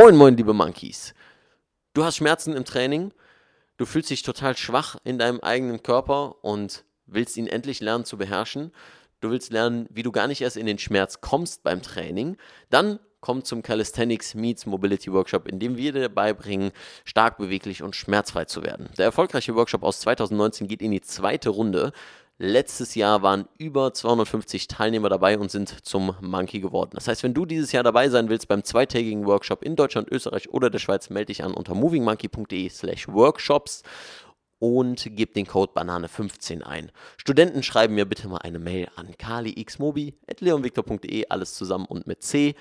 Moin, moin, liebe Monkeys. Du hast Schmerzen im Training, du fühlst dich total schwach in deinem eigenen Körper und willst ihn endlich lernen zu beherrschen. Du willst lernen, wie du gar nicht erst in den Schmerz kommst beim Training. Dann komm zum Calisthenics Meets Mobility Workshop, in dem wir dir beibringen, stark beweglich und schmerzfrei zu werden. Der erfolgreiche Workshop aus 2019 geht in die zweite Runde. Letztes Jahr waren über 250 Teilnehmer dabei und sind zum Monkey geworden. Das heißt, wenn du dieses Jahr dabei sein willst beim zweitägigen Workshop in Deutschland, Österreich oder der Schweiz, melde dich an unter movingmonkey.de slash workshops und gib den Code Banane15 ein. Studenten schreiben mir bitte mal eine Mail an kalixmobi.leonvictor.de, alles zusammen und mit C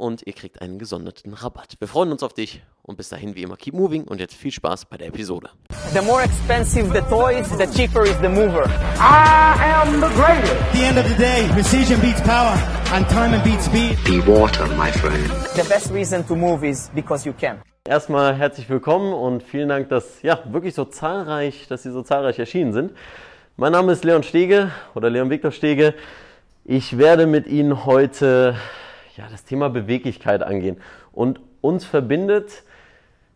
und ihr kriegt einen gesonderten Rabatt. Wir freuen uns auf dich und bis dahin wie immer keep moving und jetzt viel Spaß bei der Episode. The more expensive the toys, the cheaper is the mover. I am the greatest. At the end of the day, precision beats power and time beats speed. Be water, my friend. The best reason to move is because you can. Erstmal herzlich willkommen und vielen Dank, dass ja wirklich so zahlreich, dass Sie so zahlreich erschienen sind. Mein Name ist Leon Stege oder Leon Viktor Stege. Ich werde mit Ihnen heute ja, das Thema Beweglichkeit angehen. Und uns verbindet,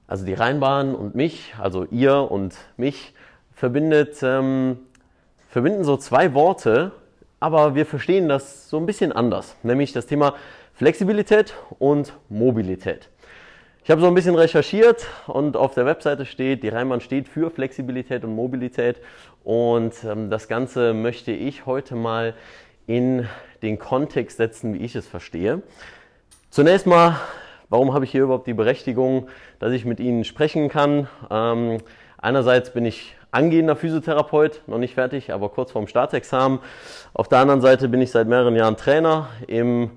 also die Rheinbahn und mich, also ihr und mich, verbindet, ähm, verbinden so zwei Worte, aber wir verstehen das so ein bisschen anders, nämlich das Thema Flexibilität und Mobilität. Ich habe so ein bisschen recherchiert und auf der Webseite steht, die Rheinbahn steht für Flexibilität und Mobilität und ähm, das Ganze möchte ich heute mal in den Kontext setzen, wie ich es verstehe. Zunächst mal, warum habe ich hier überhaupt die Berechtigung, dass ich mit Ihnen sprechen kann? Ähm, einerseits bin ich angehender Physiotherapeut, noch nicht fertig, aber kurz vorm Staatsexamen. Auf der anderen Seite bin ich seit mehreren Jahren Trainer im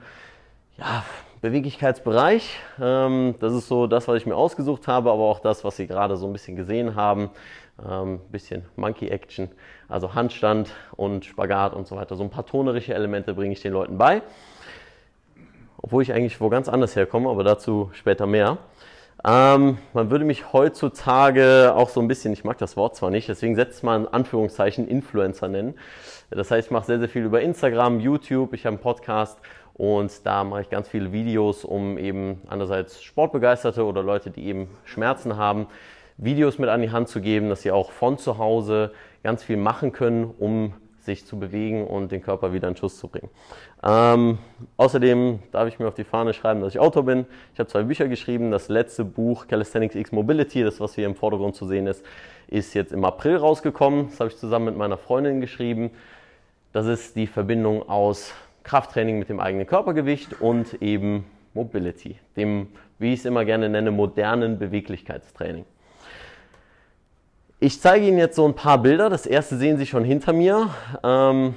ja, Beweglichkeitsbereich. Ähm, das ist so das, was ich mir ausgesucht habe, aber auch das, was Sie gerade so ein bisschen gesehen haben. Ein ähm, bisschen Monkey Action, also Handstand und Spagat und so weiter. So ein paar tonerische Elemente bringe ich den Leuten bei. Obwohl ich eigentlich wo ganz anders herkomme, aber dazu später mehr. Ähm, man würde mich heutzutage auch so ein bisschen, ich mag das Wort zwar nicht, deswegen setzt man in Anführungszeichen Influencer nennen. Das heißt, ich mache sehr, sehr viel über Instagram, YouTube, ich habe einen Podcast und da mache ich ganz viele Videos, um eben einerseits Sportbegeisterte oder Leute, die eben Schmerzen haben, Videos mit an die Hand zu geben, dass sie auch von zu Hause ganz viel machen können, um sich zu bewegen und den Körper wieder in Schuss zu bringen. Ähm, außerdem darf ich mir auf die Fahne schreiben, dass ich Autor bin. Ich habe zwei Bücher geschrieben. Das letzte Buch, Calisthenics X Mobility, das was hier im Vordergrund zu sehen ist, ist jetzt im April rausgekommen. Das habe ich zusammen mit meiner Freundin geschrieben. Das ist die Verbindung aus Krafttraining mit dem eigenen Körpergewicht und eben Mobility, dem, wie ich es immer gerne nenne, modernen Beweglichkeitstraining. Ich zeige Ihnen jetzt so ein paar Bilder. Das erste sehen Sie schon hinter mir. Ähm,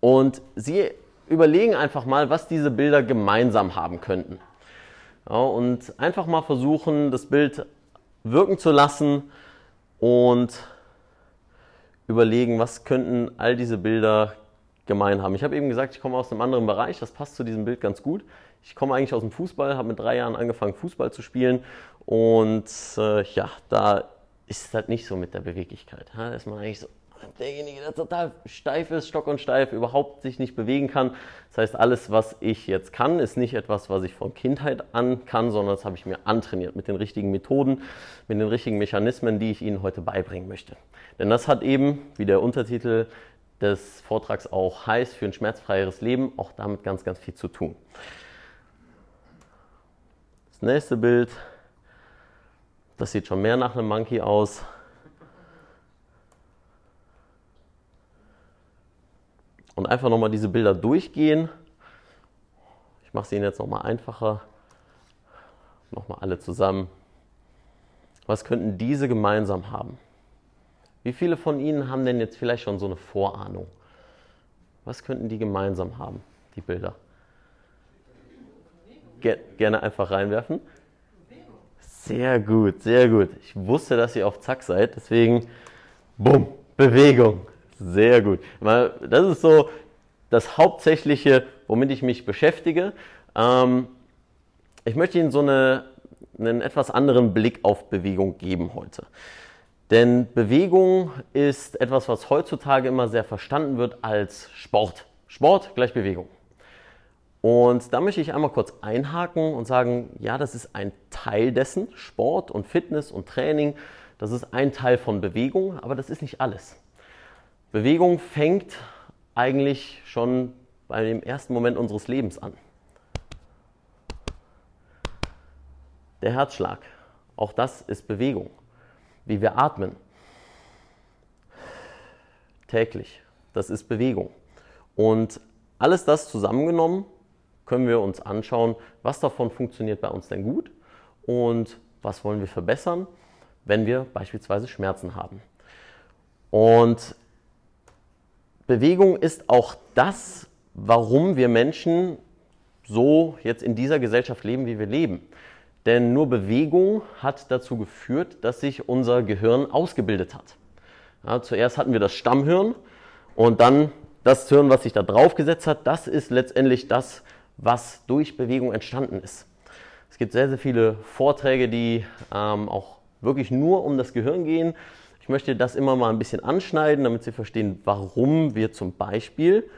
und Sie überlegen einfach mal, was diese Bilder gemeinsam haben könnten. Ja, und einfach mal versuchen, das Bild wirken zu lassen und überlegen, was könnten all diese Bilder gemein haben. Ich habe eben gesagt, ich komme aus einem anderen Bereich, das passt zu diesem Bild ganz gut. Ich komme eigentlich aus dem Fußball, habe mit drei Jahren angefangen, Fußball zu spielen und äh, ja, da ist halt nicht so mit der Beweglichkeit. Da ist man eigentlich so derjenige, der total steif ist, stock und steif, überhaupt sich nicht bewegen kann. Das heißt, alles, was ich jetzt kann, ist nicht etwas, was ich von Kindheit an kann, sondern das habe ich mir antrainiert mit den richtigen Methoden, mit den richtigen Mechanismen, die ich Ihnen heute beibringen möchte. Denn das hat eben, wie der Untertitel des Vortrags auch heißt, für ein schmerzfreieres Leben, auch damit ganz, ganz viel zu tun. Das nächste Bild das sieht schon mehr nach einem Monkey aus. Und einfach nochmal diese Bilder durchgehen. Ich mache sie Ihnen jetzt nochmal einfacher. Nochmal alle zusammen. Was könnten diese gemeinsam haben? Wie viele von Ihnen haben denn jetzt vielleicht schon so eine Vorahnung? Was könnten die gemeinsam haben, die Bilder? Gerne einfach reinwerfen. Sehr gut, sehr gut. Ich wusste, dass ihr auf Zack seid, deswegen, bumm, Bewegung. Sehr gut. Das ist so das Hauptsächliche, womit ich mich beschäftige. Ähm, ich möchte Ihnen so eine, einen etwas anderen Blick auf Bewegung geben heute. Denn Bewegung ist etwas, was heutzutage immer sehr verstanden wird als Sport. Sport gleich Bewegung. Und da möchte ich einmal kurz einhaken und sagen, ja, das ist ein Teil dessen, Sport und Fitness und Training, das ist ein Teil von Bewegung, aber das ist nicht alles. Bewegung fängt eigentlich schon bei dem ersten Moment unseres Lebens an. Der Herzschlag, auch das ist Bewegung. Wie wir atmen, täglich, das ist Bewegung. Und alles das zusammengenommen können wir uns anschauen, was davon funktioniert bei uns denn gut und was wollen wir verbessern, wenn wir beispielsweise Schmerzen haben. Und Bewegung ist auch das, warum wir Menschen so jetzt in dieser Gesellschaft leben, wie wir leben. Denn nur Bewegung hat dazu geführt, dass sich unser Gehirn ausgebildet hat. Ja, zuerst hatten wir das Stammhirn und dann das Hirn, was sich da drauf gesetzt hat, das ist letztendlich das, was durch Bewegung entstanden ist. Es gibt sehr, sehr viele Vorträge, die ähm, auch wirklich nur um das Gehirn gehen. Ich möchte das immer mal ein bisschen anschneiden, damit Sie verstehen, warum wir zum Beispiel,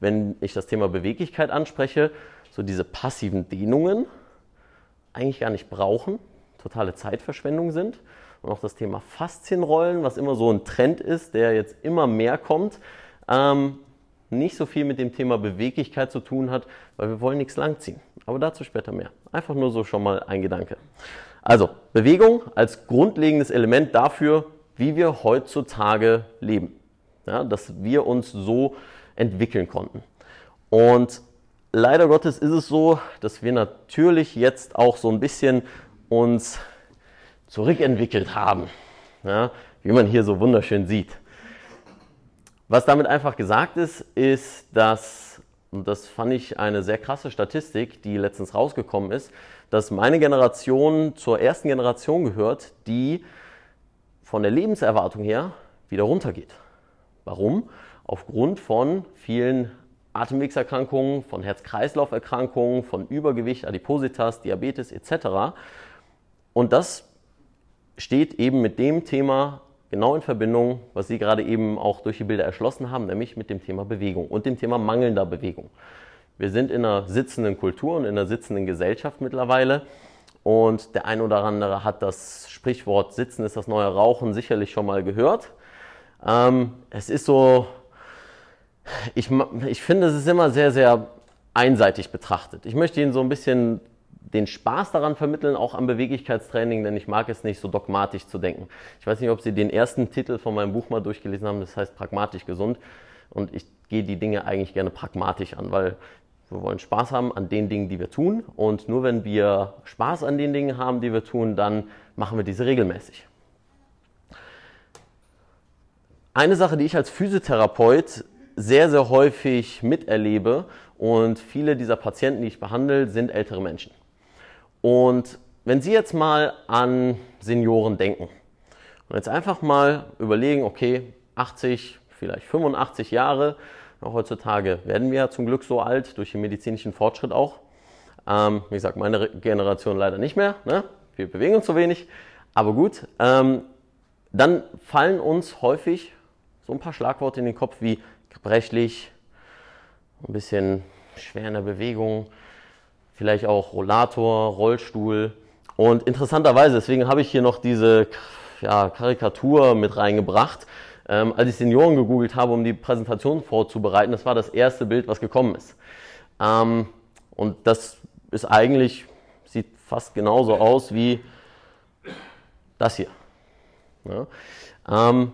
wenn ich das Thema Beweglichkeit anspreche, so diese passiven Dehnungen eigentlich gar nicht brauchen, totale Zeitverschwendung sind. Und auch das Thema Faszienrollen, was immer so ein Trend ist, der jetzt immer mehr kommt, ähm, nicht so viel mit dem Thema Beweglichkeit zu tun hat, weil wir wollen nichts langziehen. Aber dazu später mehr. Einfach nur so schon mal ein Gedanke. Also Bewegung als grundlegendes Element dafür, wie wir heutzutage leben. Ja, dass wir uns so entwickeln konnten. Und leider Gottes ist es so, dass wir natürlich jetzt auch so ein bisschen uns zurückentwickelt haben. Ja, wie man hier so wunderschön sieht. Was damit einfach gesagt ist, ist, dass, und das fand ich eine sehr krasse Statistik, die letztens rausgekommen ist, dass meine Generation zur ersten Generation gehört, die von der Lebenserwartung her wieder runtergeht. Warum? Aufgrund von vielen Atemwegserkrankungen, von Herz-Kreislauf-Erkrankungen, von Übergewicht, Adipositas, Diabetes etc. Und das steht eben mit dem Thema genau in Verbindung, was Sie gerade eben auch durch die Bilder erschlossen haben, nämlich mit dem Thema Bewegung und dem Thema mangelnder Bewegung. Wir sind in einer sitzenden Kultur und in einer sitzenden Gesellschaft mittlerweile. Und der ein oder andere hat das Sprichwort Sitzen ist das neue Rauchen sicherlich schon mal gehört. Ähm, es ist so, ich, ich finde, es ist immer sehr, sehr einseitig betrachtet. Ich möchte Ihnen so ein bisschen den Spaß daran vermitteln, auch am Beweglichkeitstraining, denn ich mag es nicht so dogmatisch zu denken. Ich weiß nicht, ob Sie den ersten Titel von meinem Buch mal durchgelesen haben, das heißt Pragmatisch gesund. Und ich gehe die Dinge eigentlich gerne pragmatisch an, weil wir wollen Spaß haben an den Dingen, die wir tun. Und nur wenn wir Spaß an den Dingen haben, die wir tun, dann machen wir diese regelmäßig. Eine Sache, die ich als Physiotherapeut sehr, sehr häufig miterlebe und viele dieser Patienten, die ich behandle, sind ältere Menschen. Und wenn Sie jetzt mal an Senioren denken und jetzt einfach mal überlegen, okay, 80, vielleicht 85 Jahre, heutzutage werden wir ja zum Glück so alt, durch den medizinischen Fortschritt auch. Ähm, wie gesagt, meine Generation leider nicht mehr, ne? wir bewegen uns so wenig, aber gut. Ähm, dann fallen uns häufig so ein paar Schlagworte in den Kopf wie gebrechlich, ein bisschen schwer in der Bewegung, vielleicht auch Rollator, Rollstuhl. Und interessanterweise, deswegen habe ich hier noch diese ja, Karikatur mit reingebracht. Ähm, als ich Senioren gegoogelt habe, um die Präsentation vorzubereiten, das war das erste Bild, was gekommen ist. Ähm, und das ist eigentlich, sieht fast genauso aus wie das hier. Ja. Ähm,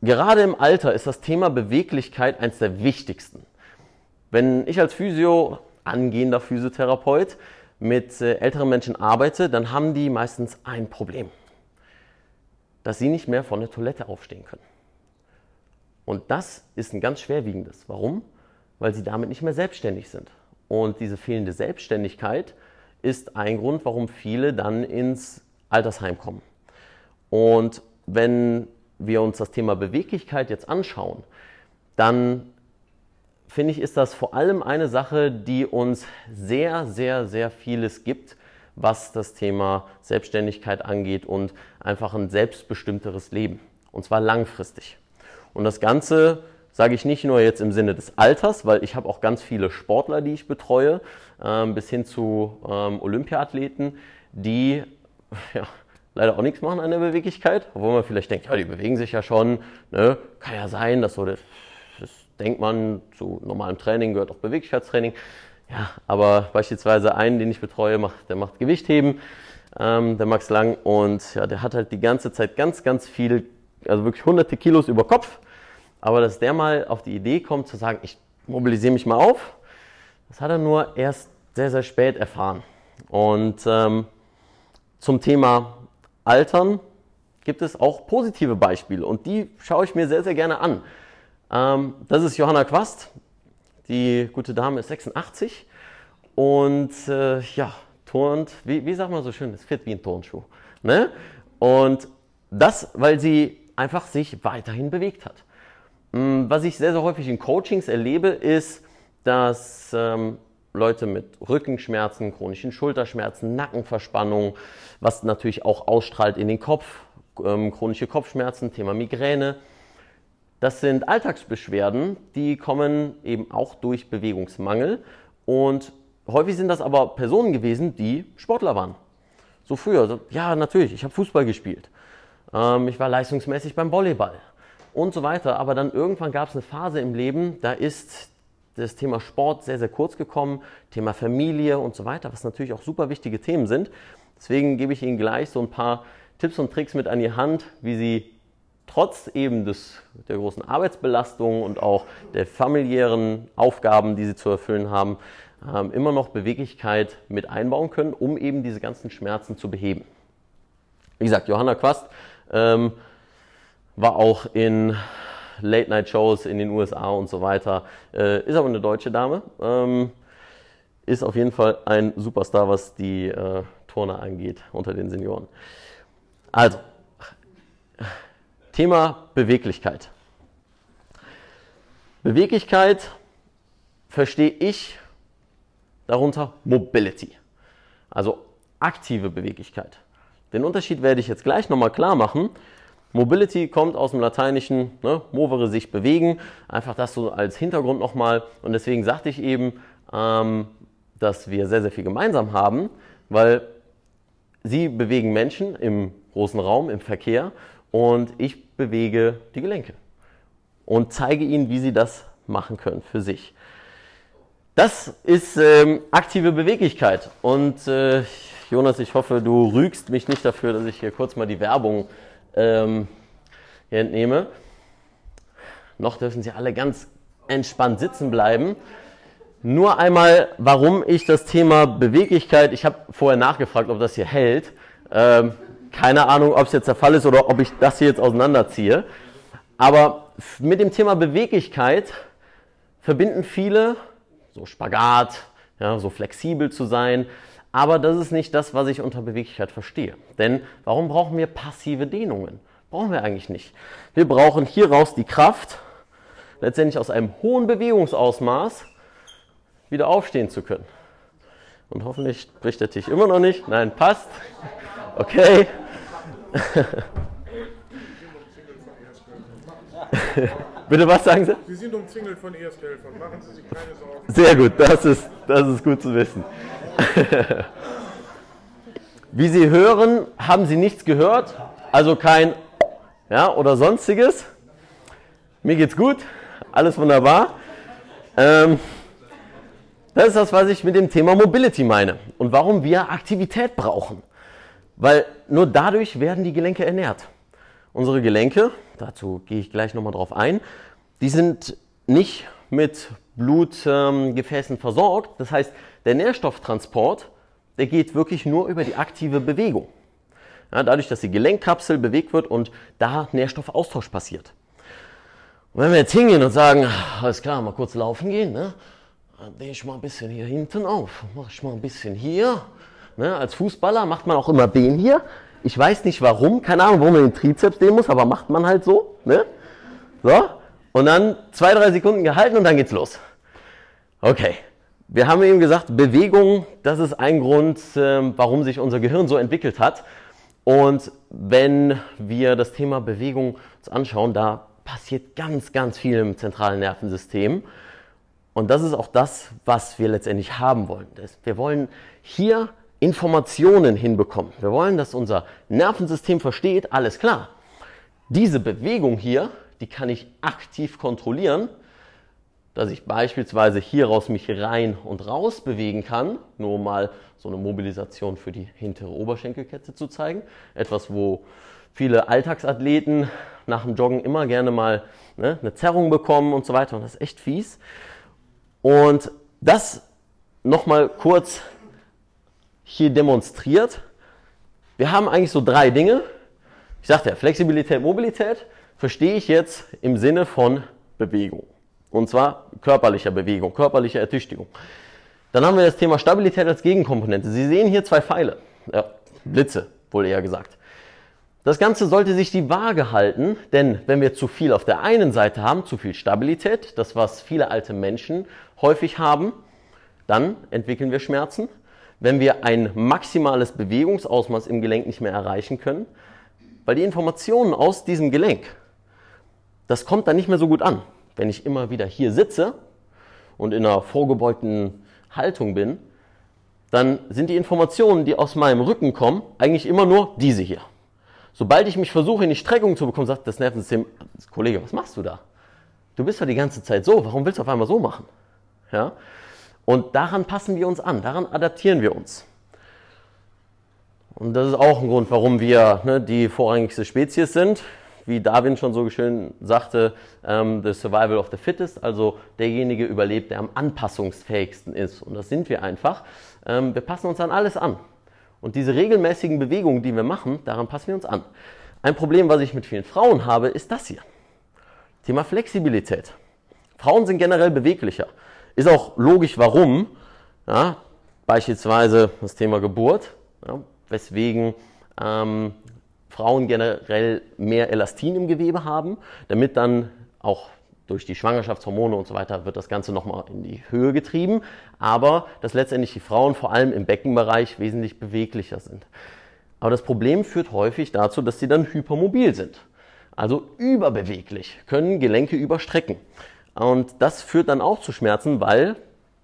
gerade im Alter ist das Thema Beweglichkeit eines der wichtigsten. Wenn ich als Physio, angehender Physiotherapeut, mit äh, älteren Menschen arbeite, dann haben die meistens ein Problem, dass sie nicht mehr von der Toilette aufstehen können. Und das ist ein ganz schwerwiegendes. Warum? Weil sie damit nicht mehr selbstständig sind. Und diese fehlende Selbstständigkeit ist ein Grund, warum viele dann ins Altersheim kommen. Und wenn wir uns das Thema Beweglichkeit jetzt anschauen, dann finde ich, ist das vor allem eine Sache, die uns sehr, sehr, sehr vieles gibt, was das Thema Selbstständigkeit angeht und einfach ein selbstbestimmteres Leben. Und zwar langfristig. Und das Ganze sage ich nicht nur jetzt im Sinne des Alters, weil ich habe auch ganz viele Sportler, die ich betreue, ähm, bis hin zu ähm, Olympiathleten, die ja, leider auch nichts machen an der Beweglichkeit, obwohl man vielleicht denkt, ja, die bewegen sich ja schon, ne? kann ja sein, so das, das denkt man, zu normalem Training gehört auch Beweglichkeitstraining. Ja, aber beispielsweise einen, den ich betreue, macht, der macht Gewichtheben, ähm, der Max Lang, und ja, der hat halt die ganze Zeit ganz, ganz viel, also wirklich hunderte Kilos über Kopf. Aber dass der mal auf die Idee kommt zu sagen, ich mobilisiere mich mal auf, das hat er nur erst sehr, sehr spät erfahren. Und ähm, zum Thema Altern gibt es auch positive Beispiele und die schaue ich mir sehr, sehr gerne an. Ähm, das ist Johanna Quast. Die gute Dame ist 86 und äh, ja, turnt, wie, wie sagt man so schön, es fit wie ein Turnschuh. Ne? Und das, weil sie einfach sich weiterhin bewegt hat. Mm, was ich sehr, sehr häufig in Coachings erlebe, ist, dass ähm, Leute mit Rückenschmerzen, chronischen Schulterschmerzen, Nackenverspannung, was natürlich auch ausstrahlt in den Kopf, ähm, chronische Kopfschmerzen, Thema Migräne. Das sind Alltagsbeschwerden, die kommen eben auch durch Bewegungsmangel und häufig sind das aber Personen gewesen, die Sportler waren. So früher, so, ja natürlich, ich habe Fußball gespielt, ähm, ich war leistungsmäßig beim Volleyball und so weiter, aber dann irgendwann gab es eine Phase im Leben, da ist das Thema Sport sehr, sehr kurz gekommen, Thema Familie und so weiter, was natürlich auch super wichtige Themen sind. Deswegen gebe ich Ihnen gleich so ein paar Tipps und Tricks mit an die Hand, wie Sie trotz eben des, der großen Arbeitsbelastung und auch der familiären Aufgaben, die Sie zu erfüllen haben, ähm, immer noch Beweglichkeit mit einbauen können, um eben diese ganzen Schmerzen zu beheben. Wie gesagt, Johanna Quast ähm, war auch in Late-Night-Shows in den USA und so weiter. Äh, ist aber eine deutsche Dame. Ähm, ist auf jeden Fall ein Superstar, was die äh, Turner angeht unter den Senioren. Also, Thema Beweglichkeit. Beweglichkeit verstehe ich darunter Mobility, also aktive Beweglichkeit. Den Unterschied werde ich jetzt gleich nochmal klar machen. Mobility kommt aus dem Lateinischen, ne, movere sich bewegen. Einfach das so als Hintergrund nochmal. Und deswegen sagte ich eben, ähm, dass wir sehr, sehr viel gemeinsam haben, weil Sie bewegen Menschen im großen Raum, im Verkehr und ich bewege die Gelenke und zeige Ihnen, wie Sie das machen können für sich. Das ist ähm, aktive Beweglichkeit. Und äh, Jonas, ich hoffe, du rügst mich nicht dafür, dass ich hier kurz mal die Werbung ähm, hier entnehme. Noch dürfen Sie alle ganz entspannt sitzen bleiben. Nur einmal, warum ich das Thema Beweglichkeit, ich habe vorher nachgefragt, ob das hier hält. Ähm, keine Ahnung, ob es jetzt der Fall ist oder ob ich das hier jetzt auseinanderziehe. Aber mit dem Thema Beweglichkeit verbinden viele so Spagat, ja, so flexibel zu sein, aber das ist nicht das, was ich unter Beweglichkeit verstehe. Denn warum brauchen wir passive Dehnungen? Brauchen wir eigentlich nicht. Wir brauchen hieraus die Kraft, letztendlich aus einem hohen Bewegungsausmaß wieder aufstehen zu können. Und hoffentlich bricht der Tisch immer noch nicht. Nein, passt. Okay. Bitte was sagen Sie? Sie sind umzingelt von Ersthelfern. Machen Sie sich keine Sorgen. Sehr gut, das ist, das ist gut zu wissen. Wie Sie hören, haben Sie nichts gehört, also kein ja, oder sonstiges. Mir geht's gut, alles wunderbar. Ähm, das ist das, was ich mit dem Thema Mobility meine und warum wir Aktivität brauchen. Weil nur dadurch werden die Gelenke ernährt. Unsere Gelenke, dazu gehe ich gleich nochmal drauf ein, die sind nicht mit Blutgefäßen ähm, versorgt. Das heißt, der Nährstofftransport, der geht wirklich nur über die aktive Bewegung. Ja, dadurch, dass die Gelenkkapsel bewegt wird und da Nährstoffaustausch passiert. Und wenn wir jetzt hingehen und sagen, alles klar, mal kurz laufen gehen, ne? dann dehne ich mal ein bisschen hier hinten auf, mache ich mal ein bisschen hier. Ne? Als Fußballer macht man auch immer den hier. Ich weiß nicht warum, keine Ahnung, warum man den Trizeps dehnen muss, aber macht man halt so. Ne? So, und dann zwei, drei Sekunden gehalten und dann geht's los. Okay. Wir haben eben gesagt, Bewegung, das ist ein Grund, ähm, warum sich unser Gehirn so entwickelt hat. Und wenn wir das Thema Bewegung uns anschauen, da passiert ganz, ganz viel im zentralen Nervensystem. Und das ist auch das, was wir letztendlich haben wollen. Wir wollen hier Informationen hinbekommen. Wir wollen, dass unser Nervensystem versteht, alles klar. Diese Bewegung hier, die kann ich aktiv kontrollieren, dass ich beispielsweise hieraus mich rein und raus bewegen kann, nur mal so eine Mobilisation für die hintere Oberschenkelkette zu zeigen. Etwas, wo viele Alltagsathleten nach dem Joggen immer gerne mal ne, eine Zerrung bekommen und so weiter. Und das ist echt fies. Und das nochmal kurz hier demonstriert. Wir haben eigentlich so drei Dinge. Ich sagte ja, Flexibilität, Mobilität verstehe ich jetzt im Sinne von Bewegung. Und zwar körperlicher Bewegung, körperlicher Ertüchtigung. Dann haben wir das Thema Stabilität als Gegenkomponente. Sie sehen hier zwei Pfeile, ja, Blitze, wohl eher gesagt. Das Ganze sollte sich die Waage halten, denn wenn wir zu viel auf der einen Seite haben, zu viel Stabilität, das was viele alte Menschen häufig haben, dann entwickeln wir Schmerzen. Wenn wir ein maximales Bewegungsausmaß im Gelenk nicht mehr erreichen können, weil die Informationen aus diesem Gelenk, das kommt dann nicht mehr so gut an. Wenn ich immer wieder hier sitze und in einer vorgebeugten Haltung bin, dann sind die Informationen, die aus meinem Rücken kommen, eigentlich immer nur diese hier. Sobald ich mich versuche, in die Streckung zu bekommen, sagt das Nervensystem, Kollege, was machst du da? Du bist doch die ganze Zeit so, warum willst du auf einmal so machen? Ja? Und daran passen wir uns an, daran adaptieren wir uns. Und das ist auch ein Grund, warum wir ne, die vorrangigste Spezies sind wie Darwin schon so schön sagte, ähm, the survival of the fittest, also derjenige überlebt, der am anpassungsfähigsten ist. Und das sind wir einfach. Ähm, wir passen uns an alles an. Und diese regelmäßigen Bewegungen, die wir machen, daran passen wir uns an. Ein Problem, was ich mit vielen Frauen habe, ist das hier. Thema Flexibilität. Frauen sind generell beweglicher. Ist auch logisch, warum. Ja, beispielsweise das Thema Geburt, ja, weswegen ähm, Frauen generell mehr Elastin im Gewebe haben, damit dann auch durch die Schwangerschaftshormone und so weiter wird das Ganze nochmal in die Höhe getrieben, aber dass letztendlich die Frauen vor allem im Beckenbereich wesentlich beweglicher sind. Aber das Problem führt häufig dazu, dass sie dann hypermobil sind, also überbeweglich, können Gelenke überstrecken. Und das führt dann auch zu Schmerzen, weil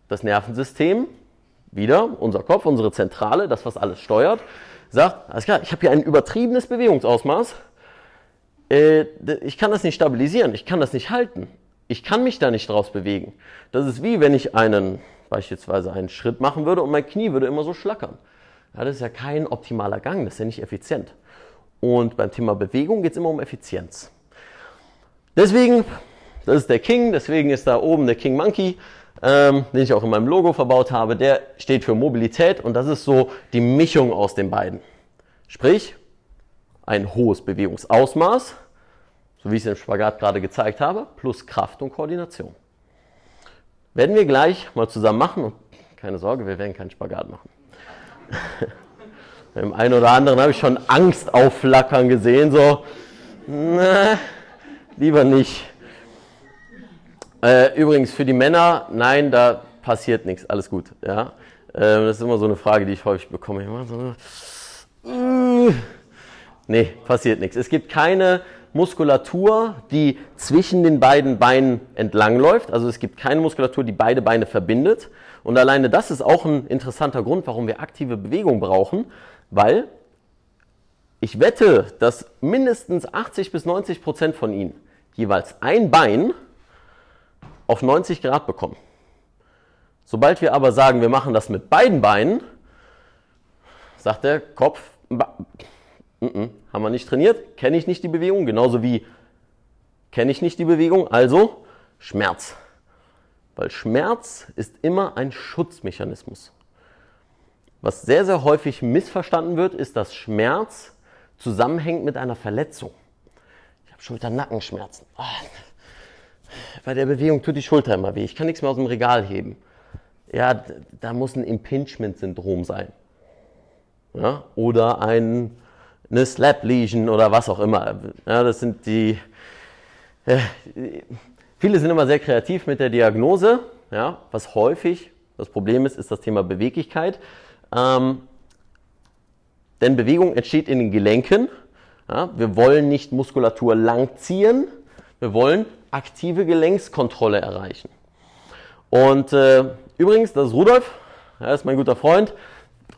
das Nervensystem, wieder unser Kopf, unsere Zentrale, das was alles steuert, sagt, alles klar, ich habe hier ein übertriebenes Bewegungsausmaß, äh, ich kann das nicht stabilisieren, ich kann das nicht halten, ich kann mich da nicht draus bewegen. Das ist wie wenn ich einen, beispielsweise einen Schritt machen würde und mein Knie würde immer so schlackern. Ja, das ist ja kein optimaler Gang, das ist ja nicht effizient. Und beim Thema Bewegung geht es immer um Effizienz. Deswegen, das ist der King, deswegen ist da oben der King Monkey ähm, den ich auch in meinem Logo verbaut habe, der steht für Mobilität und das ist so die Mischung aus den beiden. Sprich, ein hohes Bewegungsausmaß, so wie ich es im Spagat gerade gezeigt habe, plus Kraft und Koordination. Werden wir gleich mal zusammen machen keine Sorge, wir werden keinen Spagat machen. Beim einen oder anderen habe ich schon Angst aufflackern gesehen, so, na, lieber nicht. Äh, übrigens für die Männer, nein, da passiert nichts, alles gut. Ja? Äh, das ist immer so eine Frage, die ich häufig bekomme. So, äh, nee, passiert nichts. Es gibt keine Muskulatur, die zwischen den beiden Beinen entlang läuft. Also es gibt keine Muskulatur, die beide Beine verbindet. Und alleine das ist auch ein interessanter Grund, warum wir aktive Bewegung brauchen, weil ich wette, dass mindestens 80 bis 90 Prozent von ihnen jeweils ein Bein auf 90 Grad bekommen. Sobald wir aber sagen, wir machen das mit beiden Beinen, sagt der Kopf, haben wir nicht trainiert, kenne ich nicht die Bewegung, genauso wie kenne ich nicht die Bewegung, also Schmerz. Weil Schmerz ist immer ein Schutzmechanismus. Was sehr, sehr häufig missverstanden wird, ist, dass Schmerz zusammenhängt mit einer Verletzung. Ich habe Schulter-Nackenschmerzen. Oh, bei der Bewegung tut die Schulter immer weh. Ich kann nichts mehr aus dem Regal heben. Ja, da muss ein Impingement-Syndrom sein. Ja, oder ein, eine Slap-Lesion oder was auch immer. Ja, das sind die. Äh, viele sind immer sehr kreativ mit der Diagnose. Ja, was häufig das Problem ist, ist das Thema Beweglichkeit. Ähm, denn Bewegung entsteht in den Gelenken. Ja, wir wollen nicht Muskulatur langziehen, Wir wollen aktive Gelenkskontrolle erreichen. Und äh, übrigens, das ist Rudolf, er ist mein guter Freund.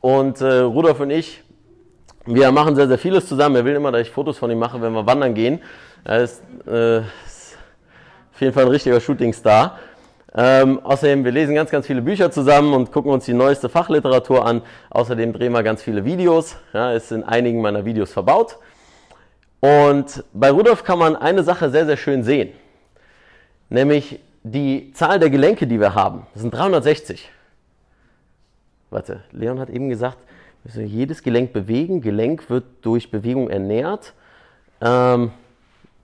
Und äh, Rudolf und ich, wir machen sehr, sehr vieles zusammen. Er will immer, dass ich Fotos von ihm mache, wenn wir wandern gehen. Er ist, äh, ist auf jeden Fall ein richtiger Shootingstar. Ähm, außerdem, wir lesen ganz, ganz viele Bücher zusammen und gucken uns die neueste Fachliteratur an. Außerdem drehen wir ganz viele Videos. Ja, ist in einigen meiner Videos verbaut. Und bei Rudolf kann man eine Sache sehr, sehr schön sehen. Nämlich die Zahl der Gelenke, die wir haben. Das sind 360. Warte, Leon hat eben gesagt, wir müssen jedes Gelenk bewegen. Gelenk wird durch Bewegung ernährt. Ähm,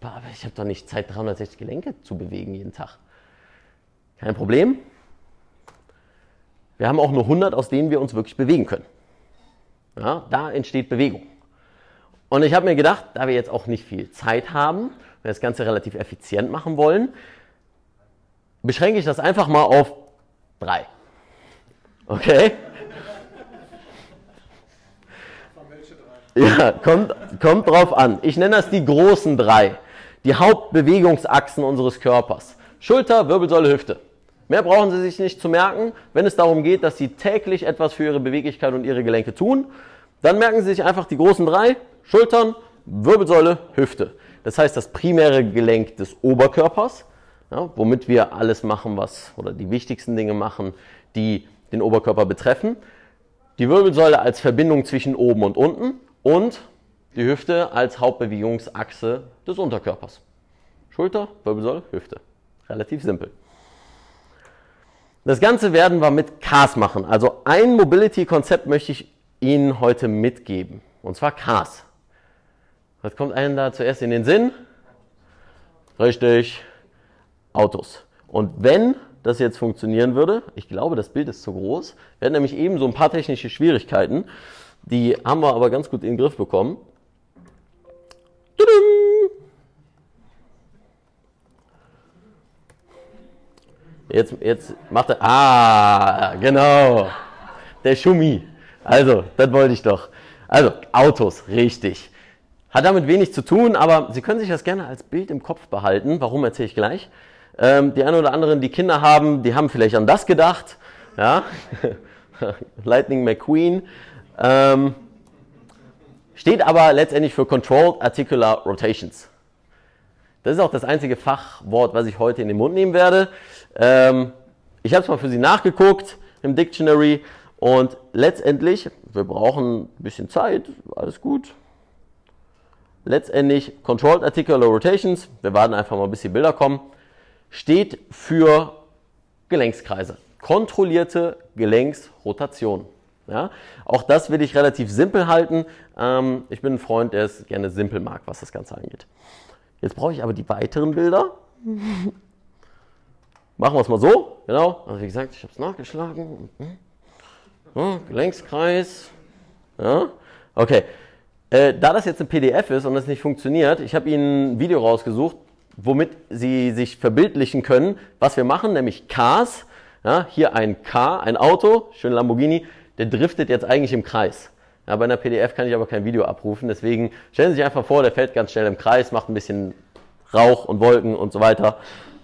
aber ich habe doch nicht Zeit, 360 Gelenke zu bewegen jeden Tag. Kein Problem. Wir haben auch nur 100, aus denen wir uns wirklich bewegen können. Ja, da entsteht Bewegung. Und ich habe mir gedacht, da wir jetzt auch nicht viel Zeit haben, wir das Ganze relativ effizient machen wollen, beschränke ich das einfach mal auf drei. Okay? Ja, kommt, kommt drauf an. Ich nenne das die großen drei. Die Hauptbewegungsachsen unseres Körpers. Schulter, Wirbelsäule, Hüfte. Mehr brauchen Sie sich nicht zu merken. Wenn es darum geht, dass Sie täglich etwas für Ihre Beweglichkeit und Ihre Gelenke tun, dann merken Sie sich einfach die großen drei. Schultern, Wirbelsäule, Hüfte. Das heißt, das primäre Gelenk des Oberkörpers, ja, womit wir alles machen, was, oder die wichtigsten Dinge machen, die den Oberkörper betreffen. Die Wirbelsäule als Verbindung zwischen oben und unten und die Hüfte als Hauptbewegungsachse des Unterkörpers. Schulter, Wirbelsäule, Hüfte. Relativ simpel. Das Ganze werden wir mit CAS machen. Also ein Mobility-Konzept möchte ich Ihnen heute mitgeben. Und zwar CAS. Was kommt einem da zuerst in den Sinn? Richtig, Autos. Und wenn das jetzt funktionieren würde, ich glaube, das Bild ist zu groß, wir hatten nämlich eben so ein paar technische Schwierigkeiten, die haben wir aber ganz gut in den Griff bekommen. Jetzt, jetzt macht er. Ah, genau. Der Schummi. Also, das wollte ich doch. Also, Autos, richtig. Hat damit wenig zu tun, aber Sie können sich das gerne als Bild im Kopf behalten. Warum erzähle ich gleich? Ähm, die einen oder anderen, die Kinder haben, die haben vielleicht an das gedacht. Ja? Lightning McQueen. Ähm, steht aber letztendlich für Controlled Articular Rotations. Das ist auch das einzige Fachwort, was ich heute in den Mund nehmen werde. Ähm, ich habe es mal für Sie nachgeguckt im Dictionary und letztendlich, wir brauchen ein bisschen Zeit, alles gut. Letztendlich Controlled Articular Rotations, wir warten einfach mal, bis die Bilder kommen, steht für Gelenkskreise. Kontrollierte Gelenksrotation. Ja? Auch das will ich relativ simpel halten. Ähm, ich bin ein Freund, der es gerne simpel mag, was das Ganze angeht. Jetzt brauche ich aber die weiteren Bilder. Machen wir es mal so. Genau. Also wie gesagt, ich habe es nachgeschlagen. Ja, Gelenkskreis. Ja. Okay. Äh, da das jetzt ein PDF ist und das nicht funktioniert, ich habe Ihnen ein Video rausgesucht, womit Sie sich verbildlichen können, was wir machen, nämlich Cars. Ja, hier ein Car, ein Auto, schön Lamborghini, der driftet jetzt eigentlich im Kreis. Ja, bei einer PDF kann ich aber kein Video abrufen, deswegen stellen Sie sich einfach vor, der fällt ganz schnell im Kreis, macht ein bisschen Rauch und Wolken und so weiter.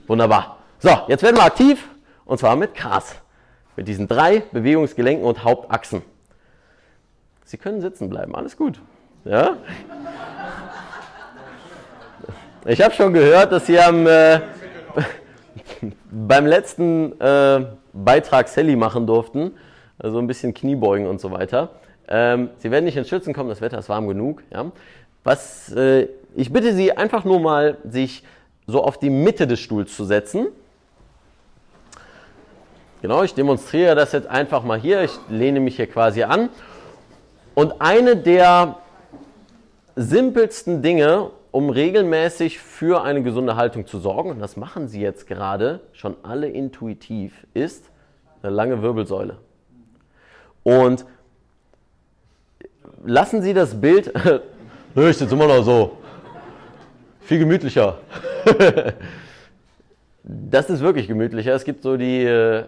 Wunderbar. So, jetzt werden wir aktiv und zwar mit Cars. Mit diesen drei Bewegungsgelenken und Hauptachsen. Sie können sitzen bleiben, alles gut. Ja? Ich habe schon gehört, dass Sie am, äh, beim letzten äh, Beitrag Sally machen durften, also ein bisschen Kniebeugen und so weiter. Ähm, Sie werden nicht ins Schützen kommen, das Wetter ist warm genug. Ja? Was, äh, ich bitte Sie einfach nur mal, sich so auf die Mitte des Stuhls zu setzen. Genau, ich demonstriere das jetzt einfach mal hier. Ich lehne mich hier quasi an. Und eine der simpelsten Dinge, um regelmäßig für eine gesunde Haltung zu sorgen, und das machen Sie jetzt gerade schon alle intuitiv, ist eine lange Wirbelsäule. Und lassen Sie das Bild, nö, ich sitze immer noch so, viel gemütlicher. das ist wirklich gemütlicher. Es gibt so die, äh,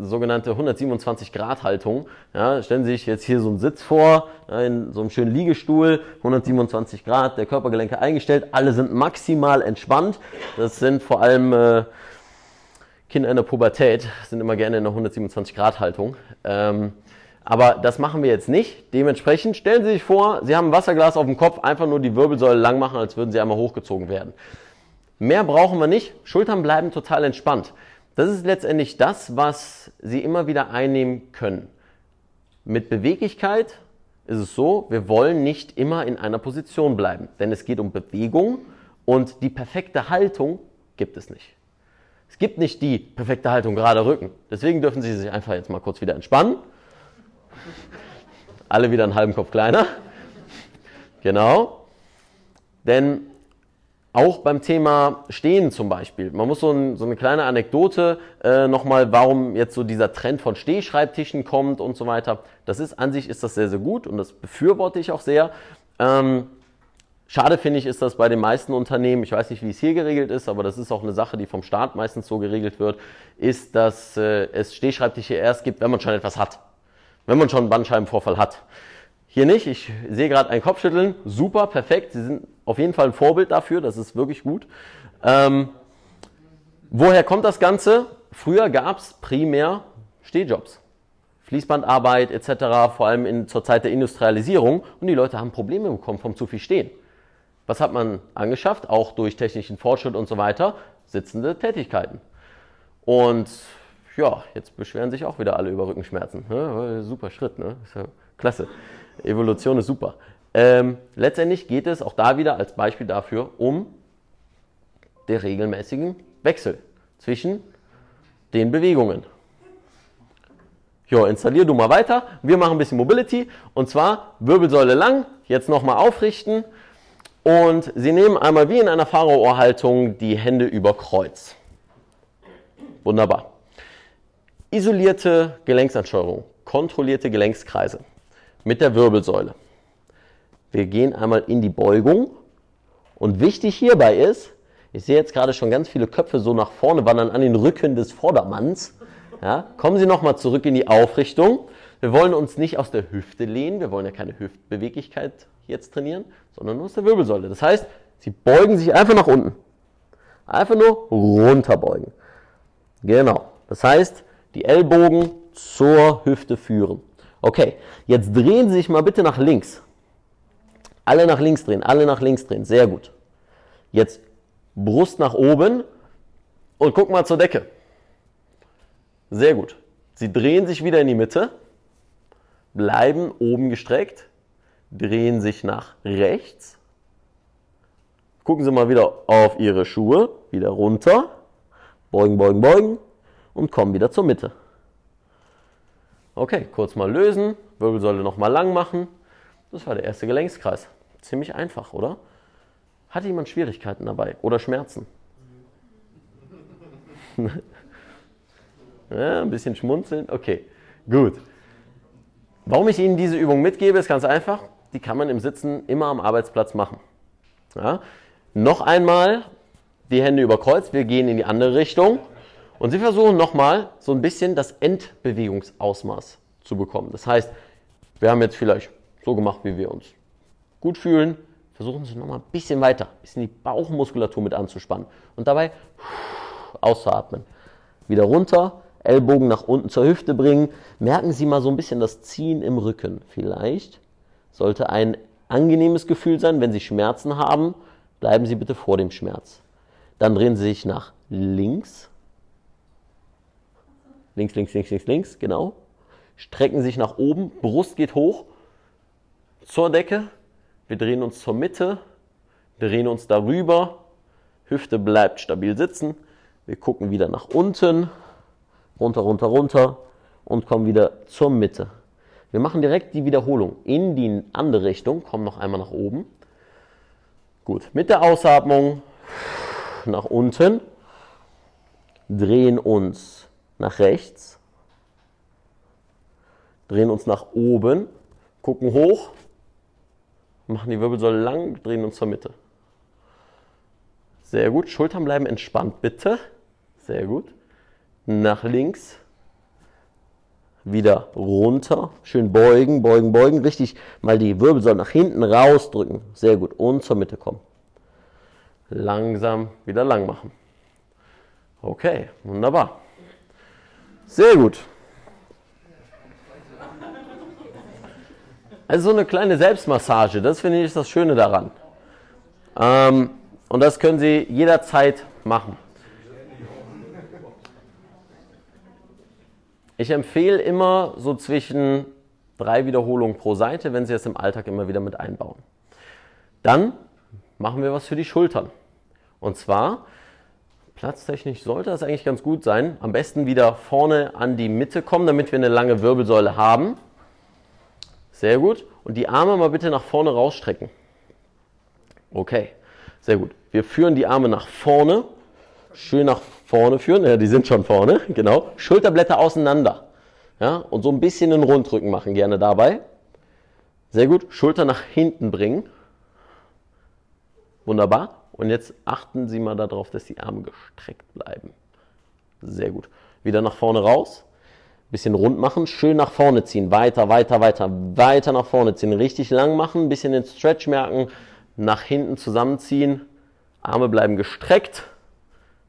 sogenannte 127 Grad Haltung. Ja, stellen Sie sich jetzt hier so einen Sitz vor, in so einem schönen Liegestuhl, 127 Grad, der Körpergelenke eingestellt, alle sind maximal entspannt. Das sind vor allem äh, Kinder in der Pubertät, sind immer gerne in einer 127 Grad Haltung. Ähm, aber das machen wir jetzt nicht. Dementsprechend stellen Sie sich vor, Sie haben ein Wasserglas auf dem Kopf, einfach nur die Wirbelsäule lang machen, als würden sie einmal hochgezogen werden. Mehr brauchen wir nicht. Schultern bleiben total entspannt. Das ist letztendlich das, was Sie immer wieder einnehmen können. Mit Beweglichkeit ist es so, wir wollen nicht immer in einer Position bleiben, denn es geht um Bewegung und die perfekte Haltung gibt es nicht. Es gibt nicht die perfekte Haltung, gerade Rücken. Deswegen dürfen Sie sich einfach jetzt mal kurz wieder entspannen. Alle wieder einen halben Kopf kleiner. Genau. Denn auch beim Thema Stehen zum Beispiel. Man muss so, ein, so eine kleine Anekdote äh, nochmal, warum jetzt so dieser Trend von Stehschreibtischen kommt und so weiter. Das ist an sich ist das sehr, sehr gut und das befürworte ich auch sehr. Ähm, schade finde ich, ist das bei den meisten Unternehmen, ich weiß nicht, wie es hier geregelt ist, aber das ist auch eine Sache, die vom Staat meistens so geregelt wird, ist, dass äh, es Stehschreibtische erst gibt, wenn man schon etwas hat. Wenn man schon einen Bandscheibenvorfall hat. Hier nicht. Ich sehe gerade ein Kopfschütteln. Super, perfekt. Sie sind auf jeden Fall ein Vorbild dafür. Das ist wirklich gut. Ähm, woher kommt das Ganze? Früher gab es primär Stehjobs. Fließbandarbeit etc., vor allem in, zur Zeit der Industrialisierung. Und die Leute haben Probleme bekommen vom zu viel Stehen. Was hat man angeschafft? Auch durch technischen Fortschritt und so weiter. Sitzende Tätigkeiten. Und ja, jetzt beschweren sich auch wieder alle über Rückenschmerzen. Ne? Super Schritt, ne? Ja klasse. Evolution ist super. Ähm, letztendlich geht es auch da wieder als Beispiel dafür um den regelmäßigen Wechsel zwischen den Bewegungen. Jo, installier du mal weiter. Wir machen ein bisschen Mobility und zwar Wirbelsäule lang, jetzt nochmal aufrichten und Sie nehmen einmal wie in einer Pharao-Haltung die Hände über Kreuz. Wunderbar. Isolierte Gelenksansteuerung, kontrollierte Gelenkskreise mit der Wirbelsäule. Wir gehen einmal in die Beugung und wichtig hierbei ist, ich sehe jetzt gerade schon ganz viele Köpfe so nach vorne wandern an den Rücken des Vordermanns. Ja, kommen Sie nochmal zurück in die Aufrichtung. Wir wollen uns nicht aus der Hüfte lehnen, wir wollen ja keine Hüftbeweglichkeit jetzt trainieren, sondern nur aus der Wirbelsäule. Das heißt, Sie beugen sich einfach nach unten. Einfach nur runterbeugen. Genau. Das heißt, die Ellbogen zur Hüfte führen. Okay, jetzt drehen Sie sich mal bitte nach links. Alle nach links drehen, alle nach links drehen. Sehr gut. Jetzt Brust nach oben und guck mal zur Decke. Sehr gut. Sie drehen sich wieder in die Mitte, bleiben oben gestreckt, drehen sich nach rechts. Gucken Sie mal wieder auf Ihre Schuhe, wieder runter, beugen, beugen, beugen und kommen wieder zur Mitte. Okay, kurz mal lösen, Wirbelsäule nochmal lang machen. Das war der erste Gelenkskreis. Ziemlich einfach, oder? Hat jemand Schwierigkeiten dabei oder Schmerzen? ja, ein bisschen schmunzeln. Okay, gut. Warum ich Ihnen diese Übung mitgebe, ist ganz einfach. Die kann man im Sitzen immer am Arbeitsplatz machen. Ja? Noch einmal die Hände über Kreuz. Wir gehen in die andere Richtung. Und Sie versuchen nochmal so ein bisschen das Endbewegungsausmaß zu bekommen. Das heißt, wir haben jetzt vielleicht so gemacht, wie wir uns gut fühlen. Versuchen Sie nochmal ein bisschen weiter, ein bisschen die Bauchmuskulatur mit anzuspannen. Und dabei auszuatmen. Wieder runter, Ellbogen nach unten zur Hüfte bringen. Merken Sie mal so ein bisschen das Ziehen im Rücken. Vielleicht sollte ein angenehmes Gefühl sein. Wenn Sie Schmerzen haben, bleiben Sie bitte vor dem Schmerz. Dann drehen Sie sich nach links Links, links, links, links, links, genau. Strecken sich nach oben, Brust geht hoch zur Decke. Wir drehen uns zur Mitte, drehen uns darüber. Hüfte bleibt stabil sitzen. Wir gucken wieder nach unten, runter, runter, runter und kommen wieder zur Mitte. Wir machen direkt die Wiederholung in die andere Richtung, kommen noch einmal nach oben. Gut, mit der Ausatmung nach unten, drehen uns nach rechts, drehen uns nach oben, gucken hoch, machen die Wirbelsäule lang, drehen uns zur Mitte. Sehr gut. Schultern bleiben entspannt, bitte. Sehr gut. Nach links, wieder runter, schön beugen, beugen, beugen, richtig mal die Wirbelsäule nach hinten rausdrücken, sehr gut, und zur Mitte kommen. Langsam wieder lang machen. Okay, wunderbar. Sehr gut. Also so eine kleine Selbstmassage, das finde ich das Schöne daran. Ähm, und das können Sie jederzeit machen. Ich empfehle immer so zwischen drei Wiederholungen pro Seite, wenn Sie es im Alltag immer wieder mit einbauen. Dann machen wir was für die Schultern. Und zwar, platztechnisch sollte das eigentlich ganz gut sein. Am besten wieder vorne an die Mitte kommen, damit wir eine lange Wirbelsäule haben. Sehr gut. Und die Arme mal bitte nach vorne rausstrecken. Okay, sehr gut. Wir führen die Arme nach vorne. Schön nach vorne führen. Ja, die sind schon vorne. Genau. Schulterblätter auseinander. Ja, und so ein bisschen einen Rundrücken machen gerne dabei. Sehr gut. Schulter nach hinten bringen. Wunderbar. Und jetzt achten Sie mal darauf, dass die Arme gestreckt bleiben. Sehr gut. Wieder nach vorne raus. Bisschen rund machen, schön nach vorne ziehen. Weiter, weiter, weiter, weiter nach vorne ziehen. Richtig lang machen, bisschen den Stretch merken. Nach hinten zusammenziehen. Arme bleiben gestreckt.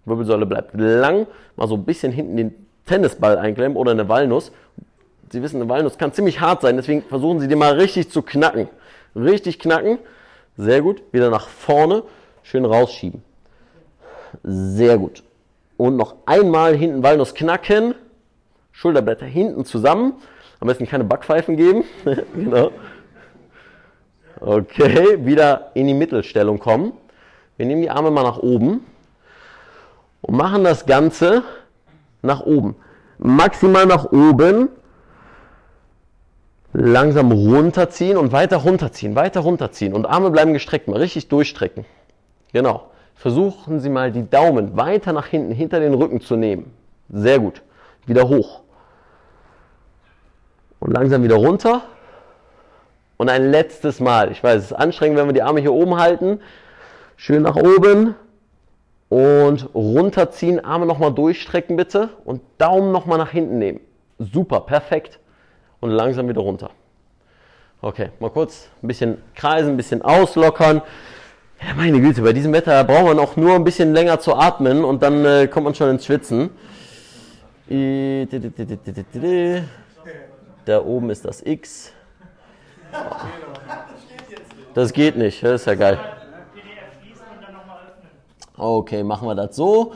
Wirbelsäule bleibt lang. Mal so ein bisschen hinten den Tennisball einklemmen oder eine Walnuss. Sie wissen, eine Walnuss kann ziemlich hart sein, deswegen versuchen Sie die mal richtig zu knacken. Richtig knacken. Sehr gut. Wieder nach vorne. Schön rausschieben. Sehr gut. Und noch einmal hinten Walnuss knacken. Schulterblätter hinten zusammen. Am besten keine Backpfeifen geben. genau. Okay, wieder in die Mittelstellung kommen. Wir nehmen die Arme mal nach oben und machen das Ganze nach oben. Maximal nach oben. Langsam runterziehen und weiter runterziehen, weiter runterziehen. Und Arme bleiben gestreckt, mal richtig durchstrecken. Genau. Versuchen Sie mal die Daumen weiter nach hinten, hinter den Rücken zu nehmen. Sehr gut. Wieder hoch. Und langsam wieder runter. Und ein letztes Mal. Ich weiß, es ist anstrengend, wenn wir die Arme hier oben halten. Schön nach oben. Und runterziehen, Arme nochmal durchstrecken bitte. Und Daumen nochmal nach hinten nehmen. Super, perfekt. Und langsam wieder runter. Okay, mal kurz ein bisschen kreisen, ein bisschen auslockern. Ja, meine Güte, bei diesem Wetter braucht man auch nur ein bisschen länger zu atmen und dann äh, kommt man schon ins Schwitzen. Da oben ist das X. Das geht nicht, das ist ja geil. Okay, machen wir das so.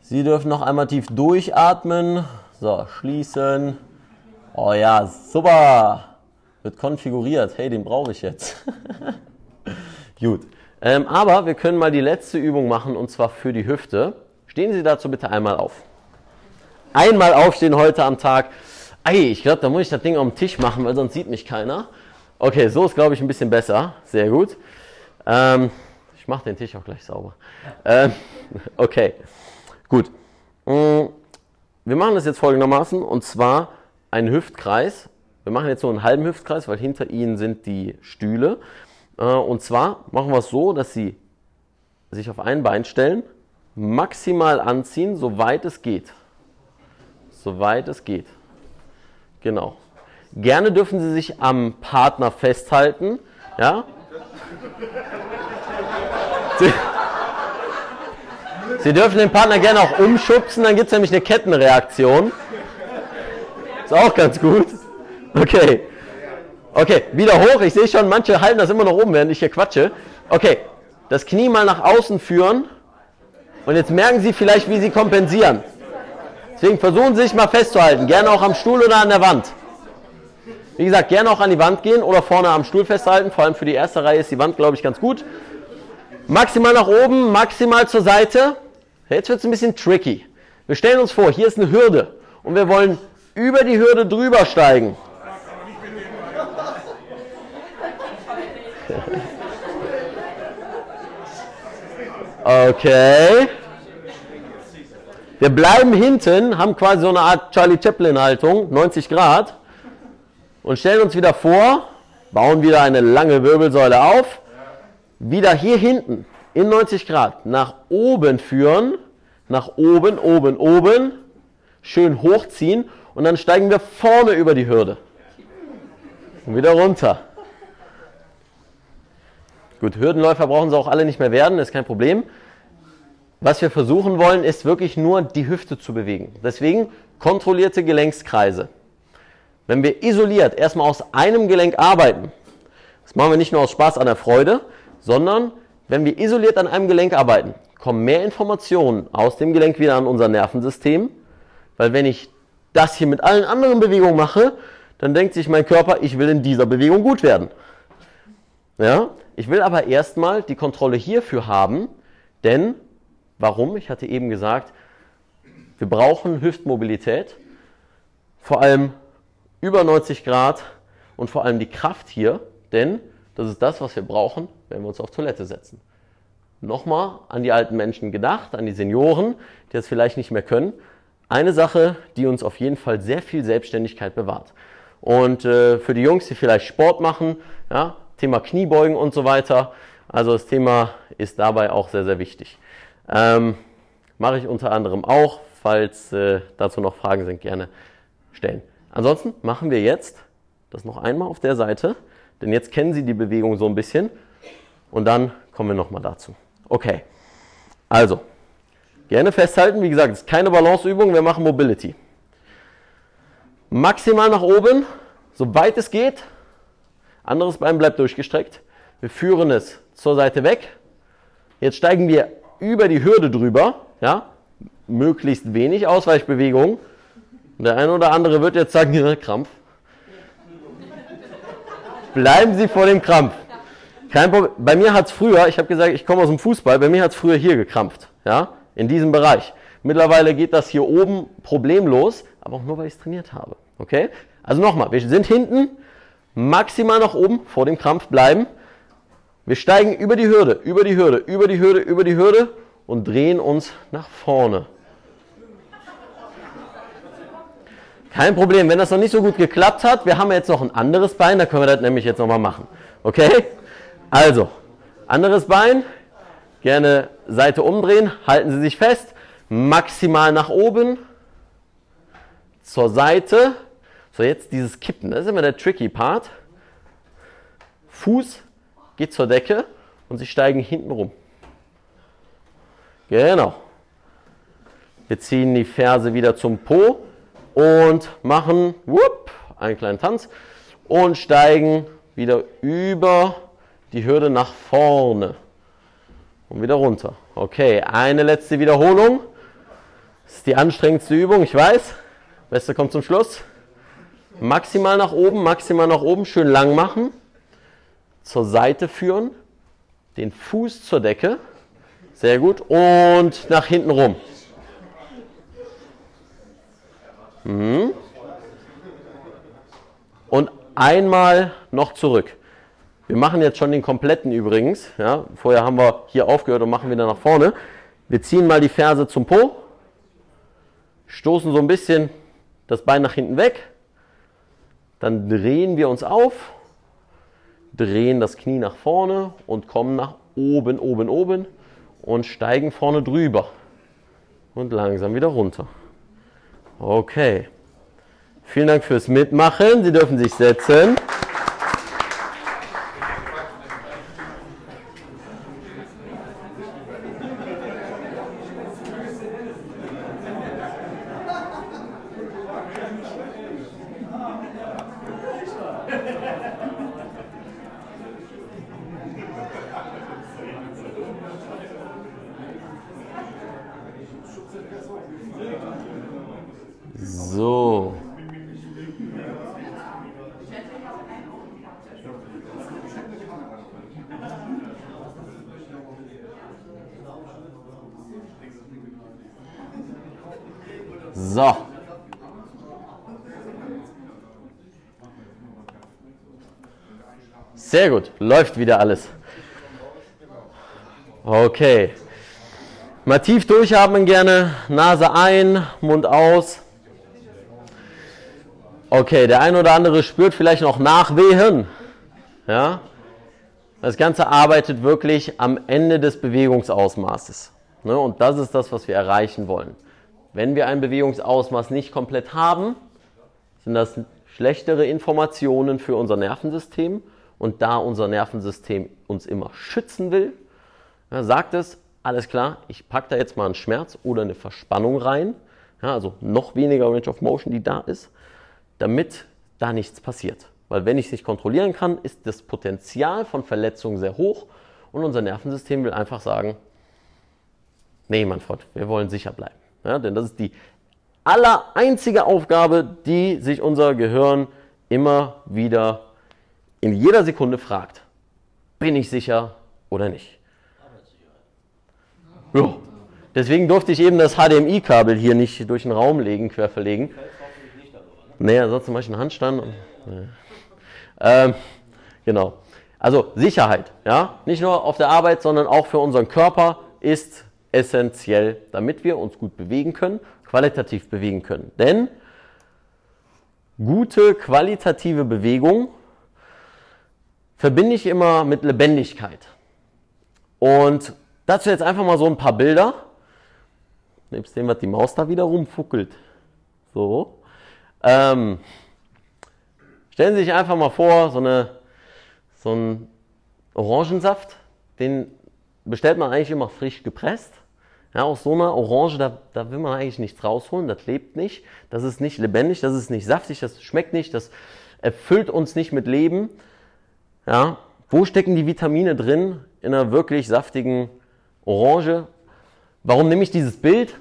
Sie dürfen noch einmal tief durchatmen. So, schließen. Oh ja, super. Wird konfiguriert. Hey, den brauche ich jetzt. Gut. Ähm, aber wir können mal die letzte Übung machen und zwar für die Hüfte. Stehen Sie dazu bitte einmal auf. Einmal aufstehen heute am Tag. Ei, ich glaube, da muss ich das Ding auf dem Tisch machen, weil sonst sieht mich keiner. Okay, so ist, glaube ich, ein bisschen besser. Sehr gut. Ähm, ich mache den Tisch auch gleich sauber. Ähm, okay, gut. Mm, wir machen das jetzt folgendermaßen und zwar einen Hüftkreis. Wir machen jetzt so einen halben Hüftkreis, weil hinter Ihnen sind die Stühle. Äh, und zwar machen wir es so, dass Sie sich auf ein Bein stellen, maximal anziehen, soweit es geht. Soweit es geht. Genau. Gerne dürfen Sie sich am Partner festhalten. Ja? Sie, Sie dürfen den Partner gerne auch umschubsen, dann gibt es nämlich eine Kettenreaktion. Ist auch ganz gut. Okay. Okay, wieder hoch. Ich sehe schon, manche halten das immer noch oben, während ich hier quatsche. Okay, das Knie mal nach außen führen. Und jetzt merken Sie vielleicht, wie Sie kompensieren. Deswegen versuchen Sie sich mal festzuhalten. Gerne auch am Stuhl oder an der Wand. Wie gesagt, gerne auch an die Wand gehen oder vorne am Stuhl festhalten. Vor allem für die erste Reihe ist die Wand, glaube ich, ganz gut. Maximal nach oben, maximal zur Seite. Jetzt wird es ein bisschen tricky. Wir stellen uns vor, hier ist eine Hürde und wir wollen über die Hürde drüber steigen. Okay. Wir bleiben hinten, haben quasi so eine Art Charlie Chaplin Haltung, 90 Grad, und stellen uns wieder vor, bauen wieder eine lange Wirbelsäule auf, wieder hier hinten in 90 Grad nach oben führen, nach oben, oben, oben, schön hochziehen Und dann steigen wir vorne über die Hürde. Und wieder runter. Gut, Hürdenläufer brauchen sie auch alle nicht mehr werden, ist kein Problem. Was wir versuchen wollen, ist wirklich nur die Hüfte zu bewegen. Deswegen kontrollierte Gelenkskreise. Wenn wir isoliert erstmal aus einem Gelenk arbeiten, das machen wir nicht nur aus Spaß an der Freude, sondern wenn wir isoliert an einem Gelenk arbeiten, kommen mehr Informationen aus dem Gelenk wieder an unser Nervensystem, weil wenn ich das hier mit allen anderen Bewegungen mache, dann denkt sich mein Körper, ich will in dieser Bewegung gut werden. Ja? Ich will aber erstmal die Kontrolle hierfür haben, denn warum? Ich hatte eben gesagt, wir brauchen Hüftmobilität, vor allem über 90 Grad und vor allem die Kraft hier, denn das ist das, was wir brauchen, wenn wir uns auf Toilette setzen. Nochmal an die alten Menschen gedacht, an die Senioren, die das vielleicht nicht mehr können. Eine Sache, die uns auf jeden Fall sehr viel Selbstständigkeit bewahrt. Und äh, für die Jungs, die vielleicht Sport machen, ja, Thema Kniebeugen und so weiter. Also das Thema ist dabei auch sehr, sehr wichtig. Ähm, mache ich unter anderem auch. Falls äh, dazu noch Fragen sind, gerne stellen. Ansonsten machen wir jetzt das noch einmal auf der Seite, denn jetzt kennen Sie die Bewegung so ein bisschen und dann kommen wir nochmal dazu. Okay, also gerne festhalten, wie gesagt, es ist keine Balanceübung, wir machen Mobility. Maximal nach oben, soweit es geht. Anderes Bein bleibt durchgestreckt. Wir führen es zur Seite weg. Jetzt steigen wir über die Hürde drüber, ja, möglichst wenig Ausweichbewegung. Der eine oder andere wird jetzt sagen, Krampf. Bleiben Sie vor dem Krampf. Kein. Bei mir hat es früher, ich habe gesagt, ich komme aus dem Fußball, bei mir hat es früher hier gekrampft, ja, in diesem Bereich. Mittlerweile geht das hier oben problemlos, aber auch nur, weil ich es trainiert habe. Okay? Also nochmal, wir sind hinten, maximal nach oben, vor dem Krampf bleiben. Wir steigen über die Hürde, über die Hürde, über die Hürde, über die Hürde und drehen uns nach vorne. Kein Problem, wenn das noch nicht so gut geklappt hat, wir haben jetzt noch ein anderes Bein, da können wir das nämlich jetzt nochmal machen. Okay? Also, anderes Bein, gerne Seite umdrehen, halten Sie sich fest, maximal nach oben, zur Seite. So, jetzt dieses Kippen, das ist immer der tricky Part. Fuß geht zur Decke und Sie steigen hinten rum. Genau. Wir ziehen die Ferse wieder zum Po und machen whoop, einen kleinen Tanz und steigen wieder über die Hürde nach vorne und wieder runter. Okay, eine letzte Wiederholung. Das ist die anstrengendste Übung, ich weiß. Beste kommt zum Schluss. Maximal nach oben, maximal nach oben, schön lang machen. Zur Seite führen. Den Fuß zur Decke. Sehr gut. Und nach hinten rum. Mhm. Und einmal noch zurück. Wir machen jetzt schon den kompletten übrigens. Ja, vorher haben wir hier aufgehört und machen wieder nach vorne. Wir ziehen mal die Ferse zum Po, stoßen so ein bisschen das Bein nach hinten weg, dann drehen wir uns auf, drehen das Knie nach vorne und kommen nach oben, oben, oben und steigen vorne drüber und langsam wieder runter. Okay. Vielen Dank fürs Mitmachen. Sie dürfen sich setzen. So. So. Sehr gut, läuft wieder alles. Okay. Mal tief durchatmen gerne, Nase ein, Mund aus. Okay, der eine oder andere spürt vielleicht noch Nachwehen. Ja? Das Ganze arbeitet wirklich am Ende des Bewegungsausmaßes. Ne? Und das ist das, was wir erreichen wollen. Wenn wir ein Bewegungsausmaß nicht komplett haben, sind das schlechtere Informationen für unser Nervensystem. Und da unser Nervensystem uns immer schützen will, sagt es, alles klar, ich packe da jetzt mal einen Schmerz oder eine Verspannung rein, also noch weniger Range of Motion, die da ist, damit da nichts passiert. Weil wenn ich es nicht kontrollieren kann, ist das Potenzial von Verletzungen sehr hoch und unser Nervensystem will einfach sagen, nee, mein Freund, wir wollen sicher bleiben. Ja, denn das ist die aller einzige Aufgabe, die sich unser Gehirn immer wieder in jeder Sekunde fragt. Bin ich sicher oder nicht? Ja. Deswegen durfte ich eben das HDMI-Kabel hier nicht durch den Raum legen, quer verlegen. Nee, ansonsten mache ich einen Handstand. Und, nee. Ähm, genau. Also Sicherheit, ja, nicht nur auf der Arbeit, sondern auch für unseren Körper ist essentiell, damit wir uns gut bewegen können, qualitativ bewegen können. Denn gute qualitative Bewegung verbinde ich immer mit Lebendigkeit. Und dazu jetzt einfach mal so ein paar Bilder. Nebst dem, was die Maus da wieder rumfuckelt. So. Ähm, stellen Sie sich einfach mal vor, so, eine, so einen Orangensaft, den bestellt man eigentlich immer frisch gepresst. Ja, aus so einer Orange, da, da will man eigentlich nichts rausholen, das lebt nicht, das ist nicht lebendig, das ist nicht saftig, das schmeckt nicht, das erfüllt uns nicht mit Leben. Ja, wo stecken die Vitamine drin in einer wirklich saftigen Orange? Warum nehme ich dieses Bild?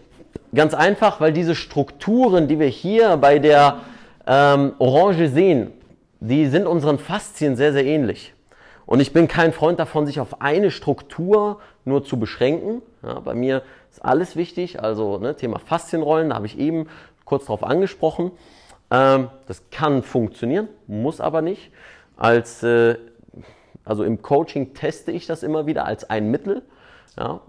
Ganz einfach, weil diese Strukturen, die wir hier bei der ähm, Orange sehen, die sind unseren Faszien sehr, sehr ähnlich. Und ich bin kein Freund davon, sich auf eine Struktur nur zu beschränken. Ja, bei mir ist alles wichtig, also ne, Thema Faszienrollen, da habe ich eben kurz darauf angesprochen. Ähm, das kann funktionieren, muss aber nicht. Als, äh, also im Coaching teste ich das immer wieder als ein Mittel. Ja,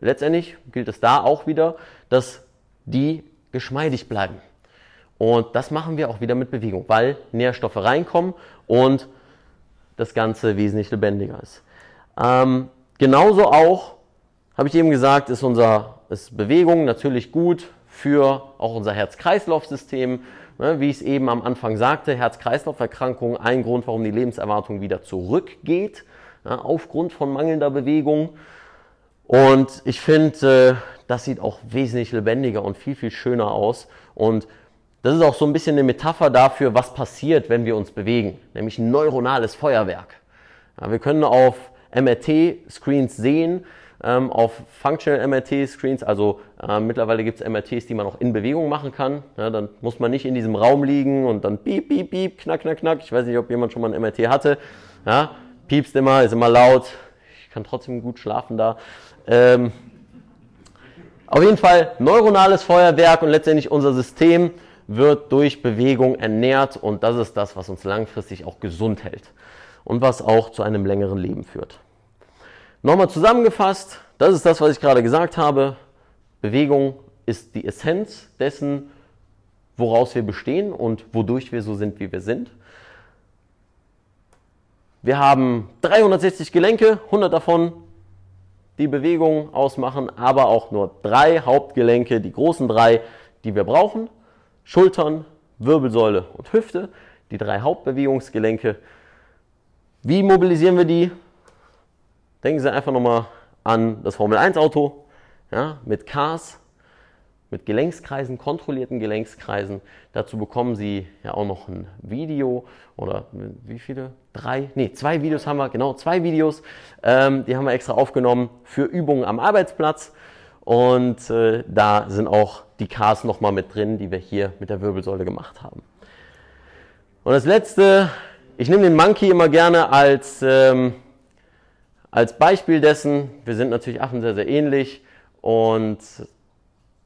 letztendlich gilt es da auch wieder, dass die geschmeidig bleiben. Und das machen wir auch wieder mit Bewegung, weil Nährstoffe reinkommen und das Ganze wesentlich lebendiger ist. Ähm, genauso auch, habe ich eben gesagt, ist, unser, ist Bewegung natürlich gut für auch unser Herz-Kreislauf-System. Ne, wie ich es eben am Anfang sagte, Herz-Kreislauf-Erkrankungen, ein Grund, warum die Lebenserwartung wieder zurückgeht, ja, aufgrund von mangelnder Bewegung. Und ich finde, äh, das sieht auch wesentlich lebendiger und viel, viel schöner aus. Und das ist auch so ein bisschen eine Metapher dafür, was passiert, wenn wir uns bewegen, nämlich ein neuronales Feuerwerk. Ja, wir können auf MRT-Screens sehen, ähm, auf Functional MRT-Screens, also äh, mittlerweile gibt es MRTs, die man auch in Bewegung machen kann. Ja, dann muss man nicht in diesem Raum liegen und dann piep, piep, piep, knack, knack, knack. Ich weiß nicht, ob jemand schon mal ein MRT hatte. Ja, piepst immer, ist immer laut. Ich kann trotzdem gut schlafen da. Ähm, auf jeden Fall neuronales Feuerwerk und letztendlich unser System wird durch Bewegung ernährt und das ist das, was uns langfristig auch gesund hält und was auch zu einem längeren Leben führt. Nochmal zusammengefasst, das ist das, was ich gerade gesagt habe. Bewegung ist die Essenz dessen, woraus wir bestehen und wodurch wir so sind, wie wir sind. Wir haben 360 Gelenke, 100 davon die Bewegung ausmachen, aber auch nur drei Hauptgelenke, die großen drei, die wir brauchen. Schultern, Wirbelsäule und Hüfte, die drei Hauptbewegungsgelenke. Wie mobilisieren wir die? Denken Sie einfach nochmal an das Formel 1 Auto ja, mit Cars, mit Gelenkskreisen, kontrollierten Gelenkskreisen. Dazu bekommen Sie ja auch noch ein Video oder wie viele? Drei? Nee, zwei Videos haben wir, genau, zwei Videos. Ähm, die haben wir extra aufgenommen für Übungen am Arbeitsplatz. Und äh, da sind auch die Cars nochmal mit drin, die wir hier mit der Wirbelsäule gemacht haben. Und das letzte, ich nehme den Monkey immer gerne als, ähm, als Beispiel dessen. Wir sind natürlich Affen sehr, sehr ähnlich und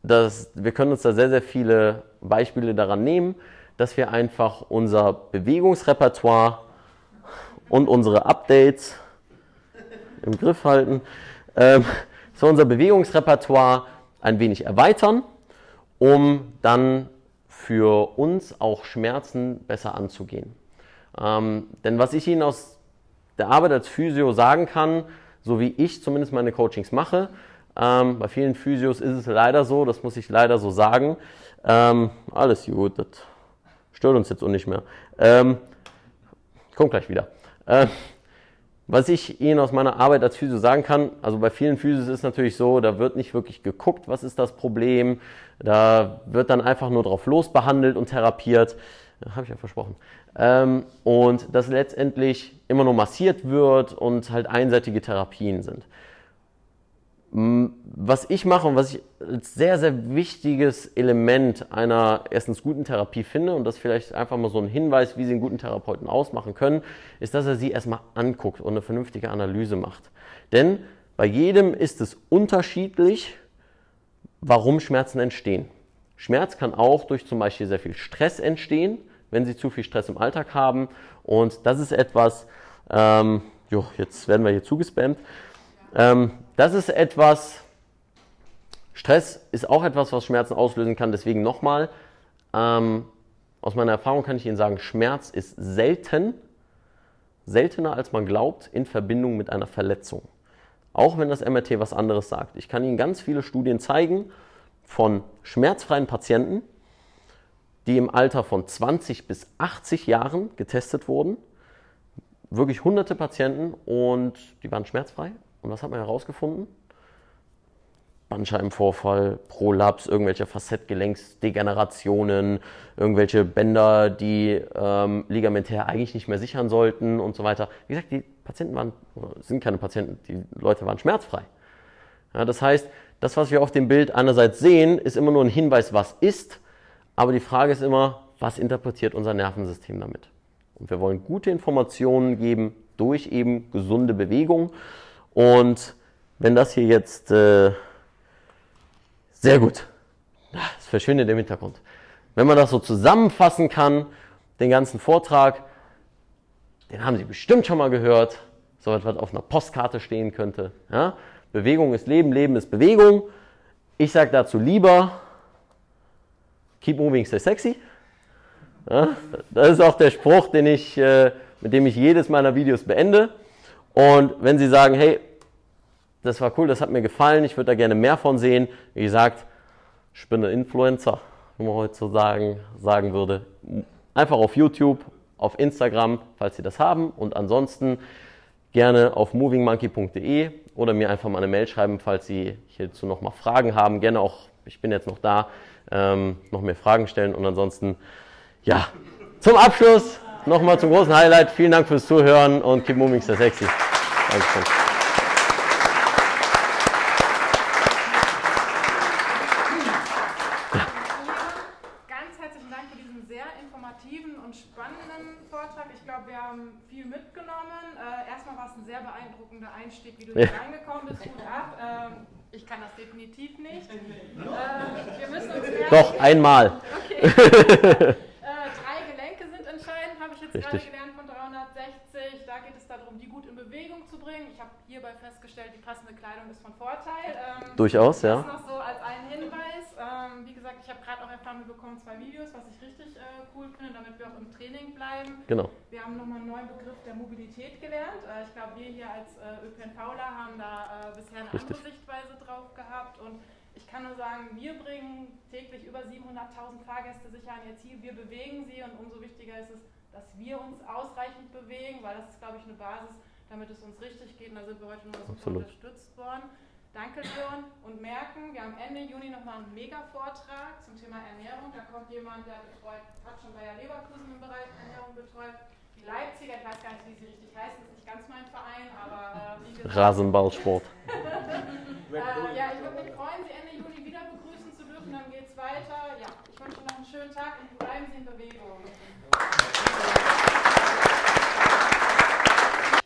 das, wir können uns da sehr, sehr viele Beispiele daran nehmen, dass wir einfach unser Bewegungsrepertoire und unsere Updates im Griff halten. Ähm, so unser Bewegungsrepertoire ein wenig erweitern, um dann für uns auch Schmerzen besser anzugehen. Ähm, denn was ich Ihnen aus der Arbeit als Physio sagen kann, so wie ich zumindest meine Coachings mache, ähm, bei vielen Physios ist es leider so, das muss ich leider so sagen, ähm, alles gut, das Stört uns jetzt auch nicht mehr. Ähm, kommt gleich wieder. Ähm, was ich Ihnen aus meiner Arbeit als Physio sagen kann, also bei vielen Physios ist es natürlich so, da wird nicht wirklich geguckt, was ist das Problem. Da wird dann einfach nur drauf losbehandelt und therapiert. Habe ich ja versprochen. Ähm, und dass letztendlich immer nur massiert wird und halt einseitige Therapien sind. Was ich mache und was ich als sehr, sehr wichtiges Element einer erstens guten Therapie finde und das vielleicht einfach mal so ein Hinweis, wie Sie einen guten Therapeuten ausmachen können, ist, dass er Sie erstmal anguckt und eine vernünftige Analyse macht. Denn bei jedem ist es unterschiedlich, warum Schmerzen entstehen. Schmerz kann auch durch zum Beispiel sehr viel Stress entstehen, wenn Sie zu viel Stress im Alltag haben. Und das ist etwas, ähm, jo, jetzt werden wir hier zugespammt. Ähm, das ist etwas, Stress ist auch etwas, was Schmerzen auslösen kann. Deswegen nochmal, ähm, aus meiner Erfahrung kann ich Ihnen sagen, Schmerz ist selten, seltener als man glaubt, in Verbindung mit einer Verletzung. Auch wenn das MRT was anderes sagt. Ich kann Ihnen ganz viele Studien zeigen von schmerzfreien Patienten, die im Alter von 20 bis 80 Jahren getestet wurden. Wirklich hunderte Patienten und die waren schmerzfrei und was hat man herausgefunden? Bandscheibenvorfall, Prolaps, irgendwelche Facettgelenksdegenerationen, irgendwelche Bänder, die ähm, ligamentär eigentlich nicht mehr sichern sollten und so weiter. Wie gesagt, die Patienten waren, sind keine Patienten, die Leute waren schmerzfrei. Ja, das heißt, das, was wir auf dem Bild einerseits sehen, ist immer nur ein Hinweis, was ist, aber die Frage ist immer, was interpretiert unser Nervensystem damit? Und wir wollen gute Informationen geben durch eben gesunde Bewegung. Und wenn das hier jetzt äh, sehr gut, das verschwindet im Hintergrund. Wenn man das so zusammenfassen kann, den ganzen Vortrag, den haben Sie bestimmt schon mal gehört, so etwas auf einer Postkarte stehen könnte. Ja? Bewegung ist Leben, Leben ist Bewegung. Ich sage dazu lieber, keep moving, stay sexy. Ja? Das ist auch der Spruch, den ich, äh, mit dem ich jedes meiner Videos beende. Und wenn Sie sagen, hey, das war cool, das hat mir gefallen, ich würde da gerne mehr von sehen, wie gesagt, ich bin ein Influencer, wie man heute so sagen, würde. Einfach auf YouTube, auf Instagram, falls Sie das haben. Und ansonsten gerne auf movingmonkey.de oder mir einfach mal eine Mail schreiben, falls Sie hierzu noch mal Fragen haben. Gerne auch, ich bin jetzt noch da, ähm, noch mehr Fragen stellen. Und ansonsten, ja, zum Abschluss nochmal zum großen Highlight. Vielen Dank fürs Zuhören und keep moving, stay sexy. Dankeschön. Ganz herzlichen Dank für diesen sehr informativen und spannenden Vortrag. Ich glaube, wir haben viel mitgenommen. Äh, erstmal war es ein sehr beeindruckender Einstieg, wie du hier reingekommen bist. Gut ab. Ähm, ich kann das definitiv nicht. Äh, wir müssen uns Doch, einmal. Okay. äh, drei Gelenke sind ich jetzt gerade Richtig. gelernt von 360. Da geht es darum, die gut in Bewegung zu bringen. Ich habe hierbei festgestellt, die passende Kleidung ist von Vorteil. Ähm, Durchaus, das ja. noch so als einen Hinweis. Ähm, wie gesagt, ich habe gerade auch erfahren, wir bekommen zwei Videos, was ich richtig äh, cool finde, damit wir auch im Training bleiben. Genau. Wir haben nochmal einen neuen Begriff der Mobilität gelernt. Äh, ich glaube, wir hier als äh, ÖPNVler haben da äh, bisher eine Richtig. andere Sichtweise drauf gehabt. Und ich kann nur sagen, wir bringen täglich über 700.000 Fahrgäste sicher an ihr Ziel. Wir bewegen sie und umso wichtiger ist es, dass wir uns ausreichend bewegen, weil das ist, glaube ich, eine Basis, damit es uns richtig geht. Und da sind wir heute nochmal super unterstützt worden. Danke, Leon. Und merken, wir haben Ende Juni nochmal einen Mega-Vortrag zum Thema Ernährung. Da kommt jemand, der betreut, hat schon Bayer Leverkusen im Bereich Ernährung betreut. Die Leipziger, ich weiß gar nicht, wie sie richtig heißen, ist nicht ganz mein Verein, aber äh, wie gesagt. Rasenballsport. Äh, ja, ich würde mich freuen, Sie Ende Juni wieder begrüßen zu dürfen. Dann geht's weiter. Ja, ich wünsche Ihnen noch einen schönen Tag und bleiben Sie in Bewegung.